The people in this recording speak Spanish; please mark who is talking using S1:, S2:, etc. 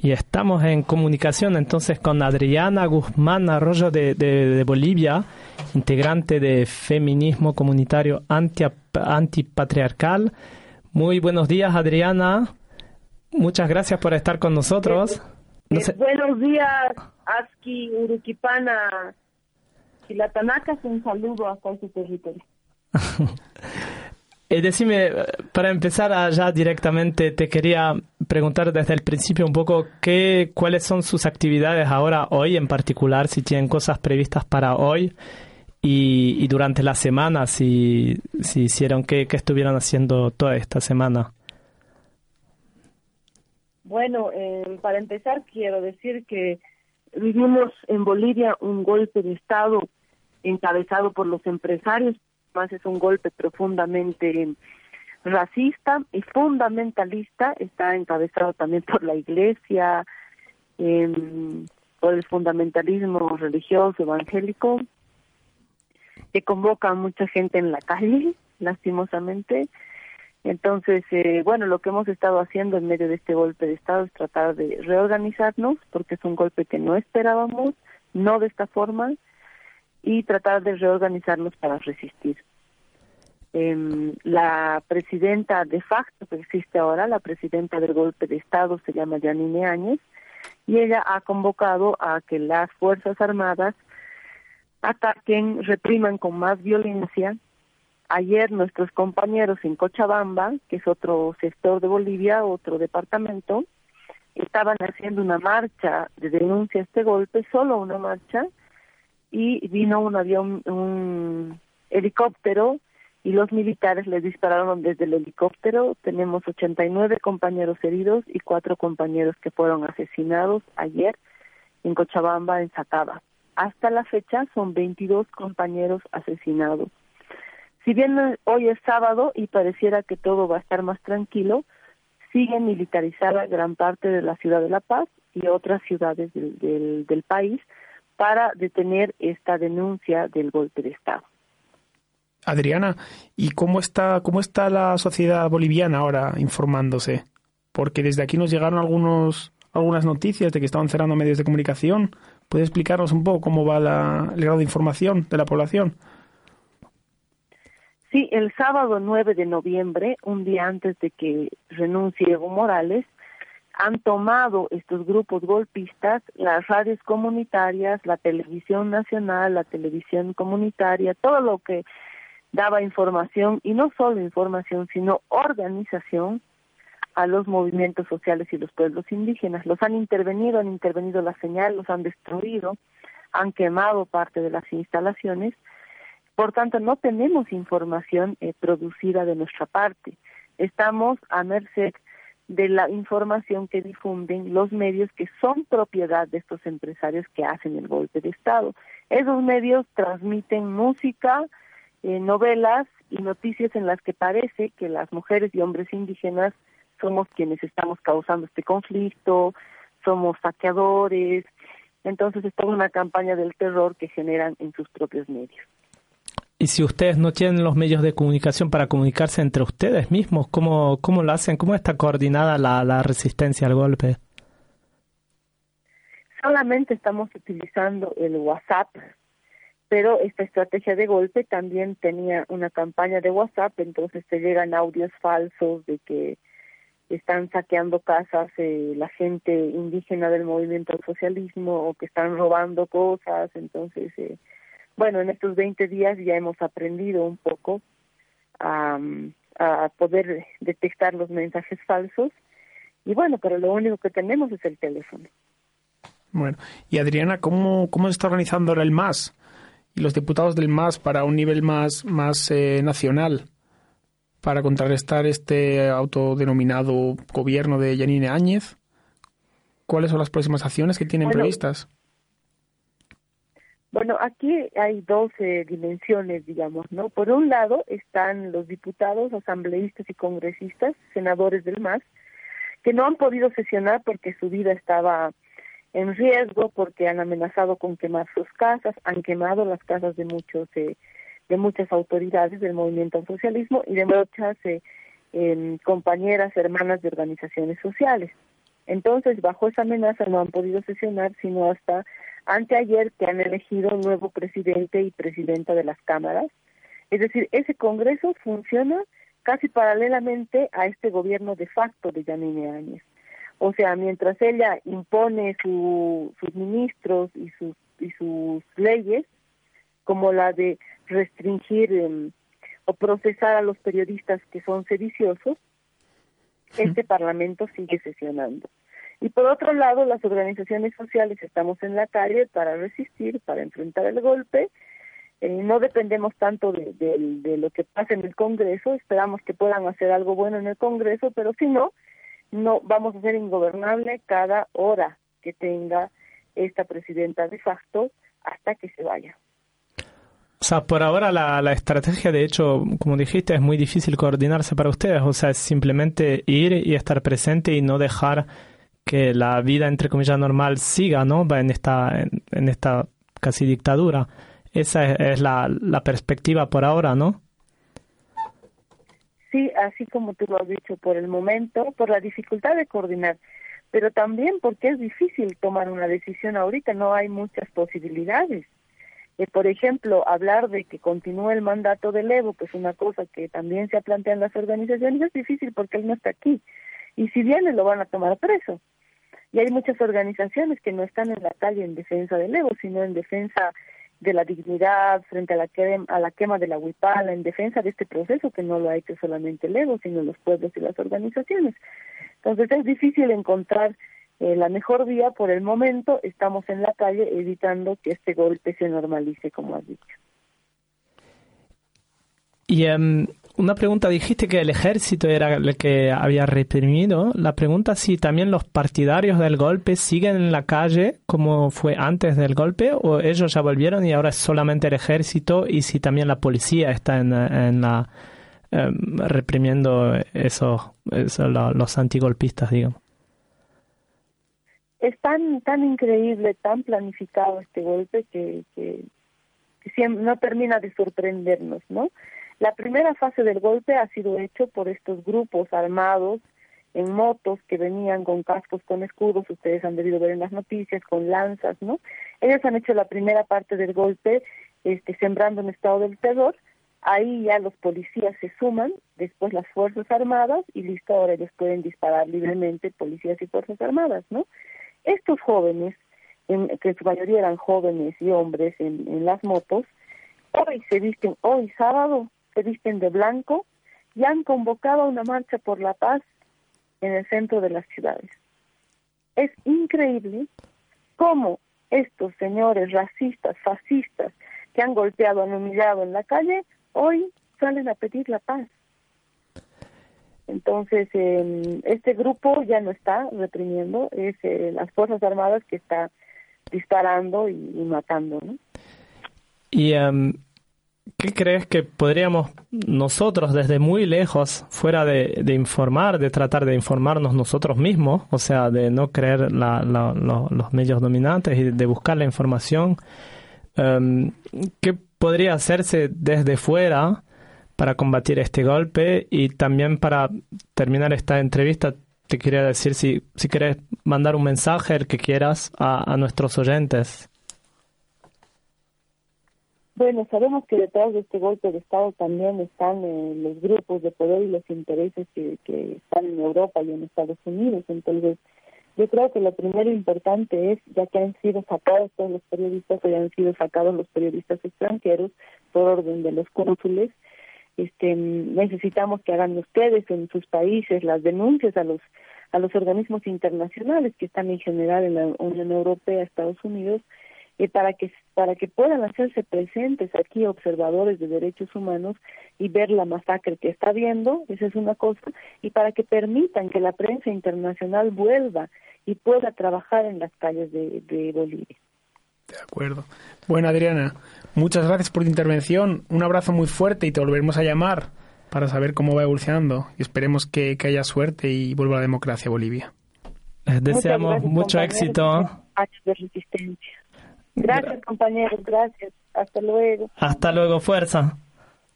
S1: Y estamos en comunicación entonces con Adriana Guzmán Arroyo de, Bolivia, integrante de Feminismo Comunitario anti, Antipatriarcal. Muy buenos días, Adriana. Muchas gracias por estar con nosotros.
S2: Eh, buenos días, Aski, Uruquipana y la Tanacas. Un saludo hasta ese territorio.
S1: Eh, decime, para empezar allá directamente, te quería preguntar desde el principio un poco qué, cuáles son sus actividades ahora, hoy en particular, si tienen cosas previstas para hoy y, durante la semana, si, si hicieron, qué, qué estuvieron haciendo toda esta semana.
S2: Bueno, eh, para empezar quiero decir que vivimos en Bolivia un golpe de Estado encabezado por los empresarios más es un golpe profundamente racista y fundamentalista, está encabezado también por la iglesia, em, por el fundamentalismo religioso evangélico, que convoca a mucha gente en la calle, lastimosamente. Entonces, eh, bueno, lo que hemos estado haciendo en medio de este golpe de Estado es tratar de reorganizarnos, porque es un golpe que no esperábamos, no de esta forma, y tratar de reorganizarnos para resistir. Eh, la presidenta de facto que existe ahora, la presidenta del golpe de Estado, se llama Janine Áñez, y ella ha convocado a que las Fuerzas Armadas ataquen, repriman con más violencia. Ayer nuestros compañeros en Cochabamba, que es otro sector de Bolivia, otro departamento, estaban haciendo una marcha de denuncia a este golpe, solo una marcha, y vino un avión, un helicóptero y los militares les dispararon desde el helicóptero. Tenemos 89 compañeros heridos y cuatro compañeros que fueron asesinados ayer en Cochabamba, en Sacaba. Hasta la fecha son 22 compañeros asesinados. Si bien hoy es sábado y pareciera que todo va a estar más tranquilo, sigue militarizada gran parte de la ciudad de La Paz y otras ciudades del, del país para detener esta denuncia del golpe de Estado.
S3: Adriana, ¿y cómo está, cómo está la sociedad boliviana ahora informándose? Porque desde aquí nos llegaron algunos, algunas noticias de que estaban cerrando medios de comunicación. ¿Puede explicarnos un poco cómo va la, el grado de información de la población?
S2: Sí, el sábado 9 de noviembre, un día antes de que renuncie Evo Morales, han tomado estos grupos golpistas las radios comunitarias, la televisión nacional, la televisión comunitaria, todo lo que daba información y no solo información, sino organización a los movimientos sociales y los pueblos indígenas. Los han intervenido, han intervenido la señal, los han destruido, han quemado parte de las instalaciones. Por tanto, no tenemos información eh, producida de nuestra parte. Estamos a merced de la información que difunden los medios que son propiedad de estos empresarios que hacen el golpe de Estado. Esos medios transmiten música, eh, novelas y noticias en las que parece que las mujeres y hombres indígenas somos quienes estamos causando este conflicto, somos saqueadores, entonces es toda una campaña del terror que generan en sus propios medios.
S1: Y si ustedes no tienen los medios de comunicación para comunicarse entre ustedes mismos, ¿cómo, cómo lo hacen? ¿Cómo está coordinada la, la resistencia al golpe?
S2: Solamente estamos utilizando el WhatsApp, pero esta estrategia de golpe también tenía una campaña de WhatsApp, entonces te llegan audios falsos de que están saqueando casas eh, la gente indígena del movimiento al socialismo o que están robando cosas, entonces... Eh, bueno, en estos 20 días ya hemos aprendido un poco a, poder detectar los mensajes falsos y bueno, pero lo único que tenemos es el teléfono.
S3: Bueno, y Adriana, ¿cómo, cómo se está organizando ahora el MAS y los diputados del MAS para un nivel más, más eh, nacional para contrarrestar este autodenominado gobierno de Yanine Áñez? ¿Cuáles son las próximas acciones que tienen previstas?
S2: Bueno, aquí hay dos dimensiones, digamos, ¿no? Por un lado están los diputados, asambleístas y congresistas, senadores del MAS, que no han podido sesionar porque su vida estaba en riesgo, porque han amenazado con quemar sus casas, han quemado las casas de muchos eh, de muchas autoridades del movimiento al socialismo y de muchas eh, compañeras, hermanas de organizaciones sociales. Entonces, bajo esa amenaza no han podido sesionar, sino hasta anteayer que han elegido un nuevo presidente y presidenta de las cámaras. Es decir, ese Congreso funciona casi paralelamente a este gobierno de facto de Yanine Áñez. O sea, mientras ella impone sus ministros y sus, y sus leyes, como la de restringir em, o procesar a los periodistas que son sediciosos, este Parlamento sigue sesionando. Y por otro lado, las organizaciones sociales estamos en la calle para resistir, para enfrentar el golpe. Eh, no dependemos tanto de, de, lo que pase en el Congreso, esperamos que puedan hacer algo bueno en el Congreso, pero si no, no vamos a ser ingobernable cada hora que tenga esta presidenta de facto hasta que se vaya.
S1: O sea, por ahora la, la, estrategia, de hecho, como dijiste, es muy difícil coordinarse para ustedes. O sea, es simplemente ir y estar presente y no dejar que la vida, entre comillas, normal siga, ¿no? En esta, en, esta casi dictadura. Esa es, la, la perspectiva por ahora, ¿no?
S2: Sí, así como tú lo has dicho, por el momento, por la dificultad de coordinar, pero también porque es difícil tomar una decisión ahorita, no hay muchas posibilidades por ejemplo, hablar de que continúe el mandato del Evo, que es una cosa que también se ha en las organizaciones, es difícil porque él no está aquí. Y si viene, lo van a tomar preso. Y hay muchas organizaciones que no están en la calle en defensa del Evo, sino en defensa de la dignidad frente a la, quema, de la huipala, en defensa de este proceso que no lo ha hecho solamente el Evo, sino los pueblos y las organizaciones. Entonces es difícil encontrar eh, la mejor vía por el momento estamos en la calle evitando que este golpe se normalice, como has dicho.
S1: Y um, una pregunta, dijiste que el ejército era el que había reprimido. La pregunta si también los partidarios del golpe siguen en la calle como fue antes del golpe o ellos ya volvieron y ahora es solamente el ejército y si también la policía está en, la um, reprimiendo esos, los antigolpistas, digamos
S2: es tan tan increíble, tan planificado este golpe que, que, siempre, no termina de sorprendernos, ¿no? La primera fase del golpe ha sido hecho por estos grupos armados en motos que venían con cascos con escudos, ustedes han debido ver en las noticias, con lanzas, ¿no? Ellos han hecho la primera parte del golpe este, sembrando un estado del terror, ahí ya los policías se suman, después las Fuerzas Armadas y listo, ahora ellos pueden disparar libremente, policías y Fuerzas Armadas, ¿no? Estos jóvenes, en, que en su mayoría eran jóvenes y hombres en, las motos, hoy se visten, hoy sábado, se visten de blanco y han convocado una marcha por la paz en el centro de las ciudades. Es increíble cómo estos señores racistas, fascistas, que han golpeado, han humillado en la calle, hoy salen a pedir la paz. Entonces, eh, este grupo ya no está reprimiendo, es eh, las Fuerzas Armadas que está disparando y, matando. ¿no?
S1: ¿Y em, qué crees que podríamos nosotros desde muy lejos, fuera de, informar, de tratar de informarnos nosotros mismos, o sea, de no creer los medios dominantes y de buscar la información, em, qué podría hacerse desde fuera? para combatir este golpe y también para terminar esta entrevista te quería decir si, si quieres mandar un mensaje el que quieras a, nuestros oyentes.
S2: Bueno, sabemos que detrás de este golpe de Estado también están eh, los grupos de poder y los intereses que, que están en Europa y en Estados Unidos. Entonces, yo creo que lo primero importante es, ya que han sido sacados todos los periodistas, o ya han sido sacados los periodistas extranjeros por orden de los cónsules, este, necesitamos que hagan ustedes en sus países las denuncias a los a los organismos internacionales que están en general en la Unión Europea, Estados Unidos, eh, para que para que puedan hacerse presentes aquí observadores de derechos humanos y ver la masacre que está habiendo, esa es una cosa, y para que permitan que la prensa internacional vuelva y pueda trabajar en las calles de, de Bolivia.
S3: De acuerdo. Bueno, Adriana, muchas gracias por tu intervención. Un abrazo muy fuerte y te volveremos a llamar para saber cómo va evolucionando y esperemos que, haya suerte y vuelva la democracia a Bolivia.
S1: Les deseamos mucho éxito.
S2: Años de resistencia. Gracias, compañeros. Gracias. Hasta luego.
S1: Hasta luego. Fuerza.